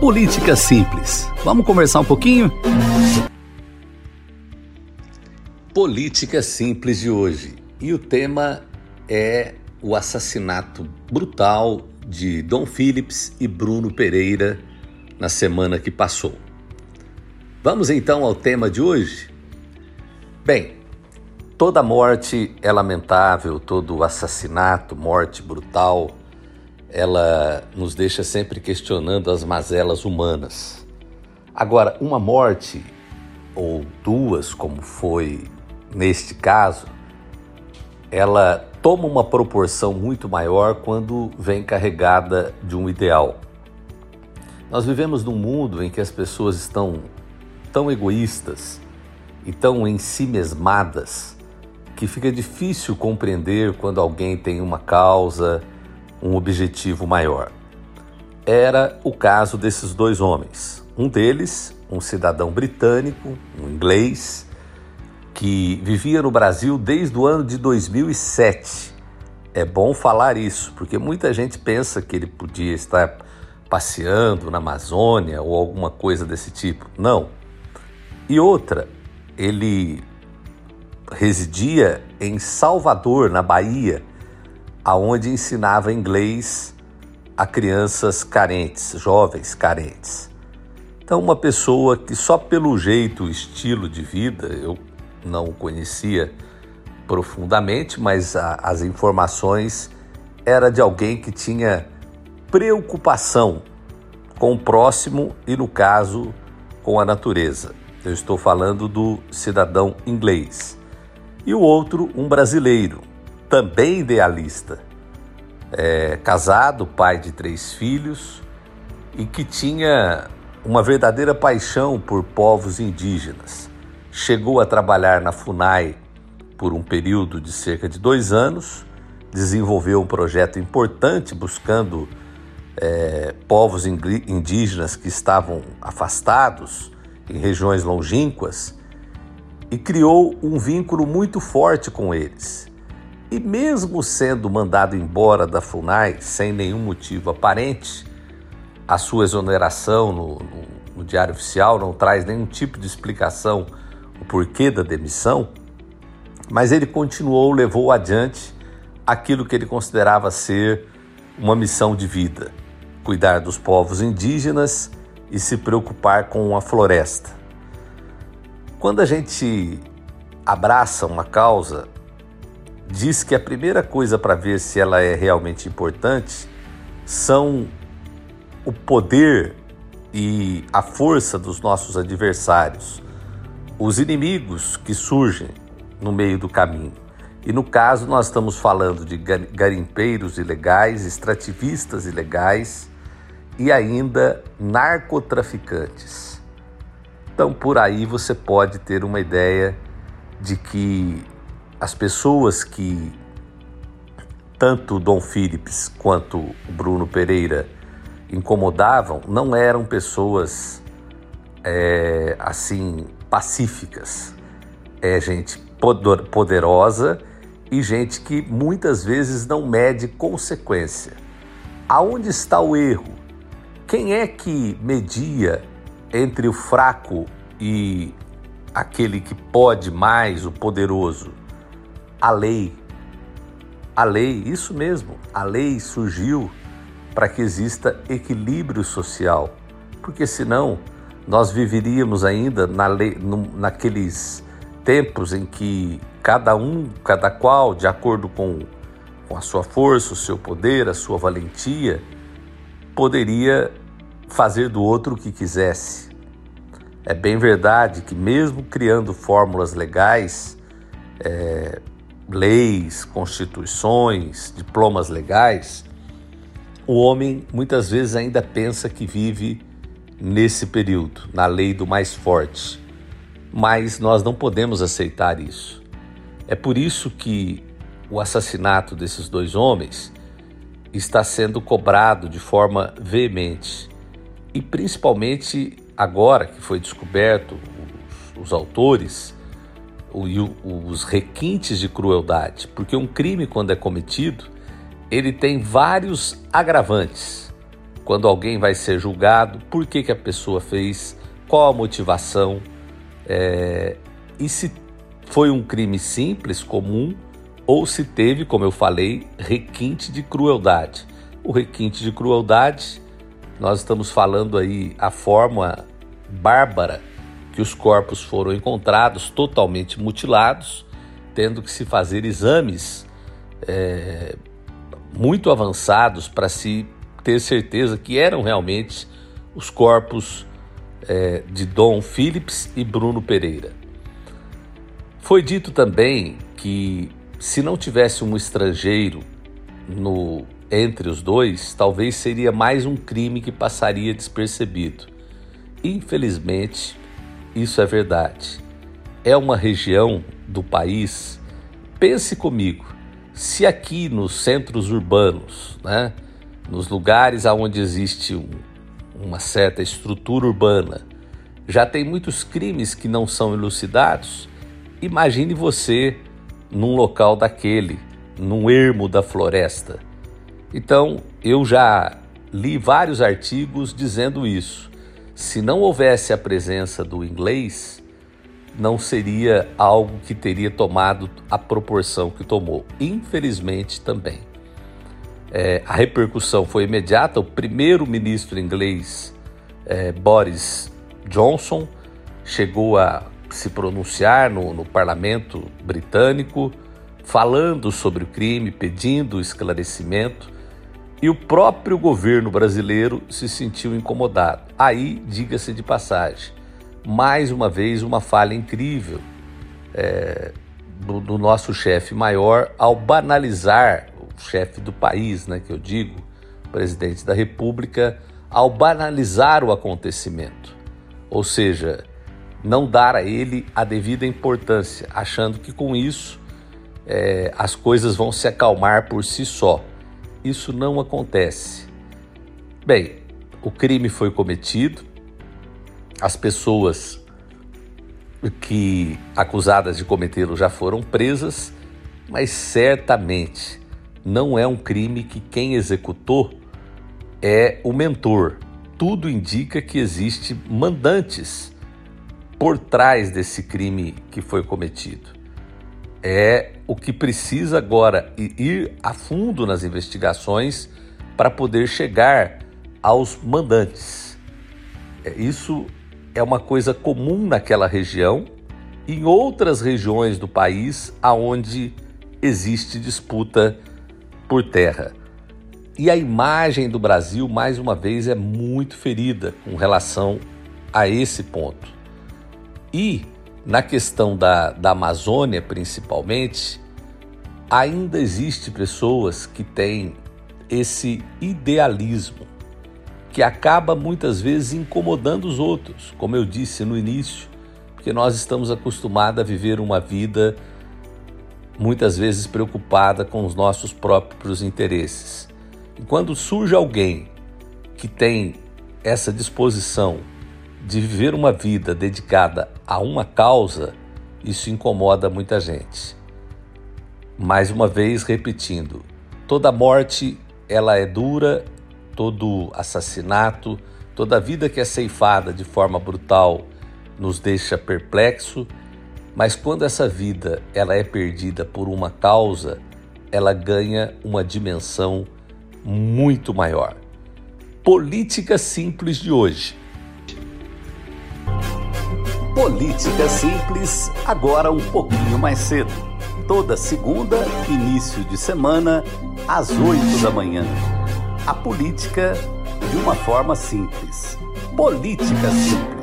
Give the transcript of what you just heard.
Política Simples. Vamos conversar um pouquinho? Política Simples de hoje. E o tema é o assassinato brutal de Dom Phillips e Bruno Pereira na semana que passou. Vamos então ao tema de hoje? Bem, toda morte é lamentável, todo assassinato, morte brutal, ela nos deixa sempre questionando as mazelas humanas. Agora, uma morte, ou duas, como foi neste caso, ela toma uma proporção muito maior quando vem carregada de um ideal. Nós vivemos num mundo em que as pessoas estão tão egoístas e tão em si mesmadas que fica difícil compreender quando alguém tem uma causa, um objetivo maior. Era o caso desses dois homens. Um deles, um cidadão britânico, um inglês, que vivia no Brasil desde o ano de 2007. É bom falar isso, porque muita gente pensa que ele podia estar passeando na Amazônia ou alguma coisa desse tipo. Não, e outra, ele residia em Salvador, na Bahia, aonde ensinava inglês a crianças carentes, jovens carentes. Então, uma pessoa que só pelo jeito, estilo de vida, eu não conhecia profundamente, mas a, as informações era de alguém que tinha preocupação com o próximo e, no caso, com a natureza. Eu estou falando do cidadão inglês. E o outro, um brasileiro, também idealista, é, casado, pai de três filhos e que tinha uma verdadeira paixão por povos indígenas. Chegou a trabalhar na FUNAI por um período de cerca de dois anos, desenvolveu um projeto importante buscando é, povos indígenas que estavam afastados em regiões longínquas e criou um vínculo muito forte com eles. E mesmo sendo mandado embora da FUNAI sem nenhum motivo aparente, a sua exoneração no, no, no Diário Oficial não traz nenhum tipo de explicação o porquê da demissão, mas ele continuou, levou adiante aquilo que ele considerava ser uma missão de vida: cuidar dos povos indígenas e se preocupar com a floresta. Quando a gente abraça uma causa, diz que a primeira coisa para ver se ela é realmente importante são o poder e a força dos nossos adversários, os inimigos que surgem no meio do caminho. E no caso, nós estamos falando de garimpeiros ilegais, extrativistas ilegais e ainda narcotraficantes. Então, por aí você pode ter uma ideia de que as pessoas que tanto Dom Philips quanto Bruno Pereira incomodavam não eram pessoas é, assim pacíficas. É gente poderosa e gente que muitas vezes não mede consequência. Aonde está o erro? Quem é que media entre o fraco e aquele que pode mais, o poderoso? A lei. A lei, isso mesmo, a lei surgiu para que exista equilíbrio social, porque senão nós viveríamos ainda na lei, naqueles tempos em que cada um, cada qual, de acordo com, com a sua força, o seu poder, a sua valentia, poderia fazer do outro o que quisesse. É bem verdade que, mesmo criando fórmulas legais, é, leis, constituições, diplomas legais, o homem muitas vezes ainda pensa que vive nesse período, na lei do mais forte. Mas nós não podemos aceitar isso. É por isso que o assassinato desses dois homens está sendo cobrado de forma veemente. E principalmente agora que foi descoberto os, os autores os requintes de crueldade, porque um crime, quando é cometido, ele tem vários agravantes. quando alguém vai ser julgado, por que, que a pessoa fez, qual a motivação, é, e se foi um crime simples, comum, ou se teve, como eu falei, requinte de crueldade. O requinte de crueldade, nós estamos falando aí a forma bárbara que os corpos foram encontrados totalmente mutilados, tendo que se fazer exames é, muito avançados para se ter certeza que eram realmente os corpos é, de Dom Phillips e Bruno Pereira. Foi dito também que se não tivesse um estrangeiro no entre os dois, talvez seria mais um crime que passaria despercebido. Infelizmente, isso é verdade. É uma região do país. Pense comigo, se aqui nos centros urbanos, né, nos lugares onde existe um, uma certa estrutura urbana, já tem muitos crimes que não são elucidados, imagine você num local daquele, num ermo da floresta. Então, eu já li vários artigos dizendo isso. Se não houvesse a presença do inglês, não seria algo que teria tomado a proporção que tomou. Infelizmente também. É, a repercussão foi imediata. O primeiro-ministro inglês, é, Boris Johnson, chegou a se pronunciar no, no parlamento britânico, falando sobre o crime, pedindo esclarecimento, e o próprio governo brasileiro se sentiu incomodado. Aí, diga-se de passagem, mais uma vez uma falha incrível é, do, do, nosso chefe maior ao banalizar o chefe do país, né, que eu digo, presidente da República, ao banalizar o acontecimento, ou seja, não dar a ele a devida importância, achando que com isso é, as coisas vão se acalmar por si só. Isso não acontece. Bem, o crime foi cometido, as pessoas que acusadas de cometê-lo já foram presas, mas certamente não é um crime que quem executou é o mentor. Tudo indica que existe mandantes por trás desse crime que foi cometido. É o que precisa agora ir a fundo nas investigações para poder chegar aos mandantes. É, isso é uma coisa comum naquela região, em outras regiões do país aonde existe disputa por terra. E a imagem do Brasil, mais uma vez, é muito ferida com relação a esse ponto. E na questão da, da Amazônia, principalmente, ainda existe pessoas que têm esse idealismo que acaba muitas vezes incomodando os outros, como eu disse no início, porque nós estamos acostumados a viver uma vida muitas vezes preocupada com os nossos próprios interesses. E quando surge alguém que tem essa disposição de viver uma vida dedicada a uma causa, isso incomoda muita gente. Mais uma vez repetindo, toda morte ela é dura, todo assassinato, toda vida que é ceifada de forma brutal nos deixa perplexo, mas quando essa vida ela é perdida por uma causa, ela ganha uma dimensão muito maior. Política simples de hoje Política Simples, agora um pouquinho mais cedo. Toda segunda, início de semana, às oito da manhã. A política de uma forma simples. Política Simples.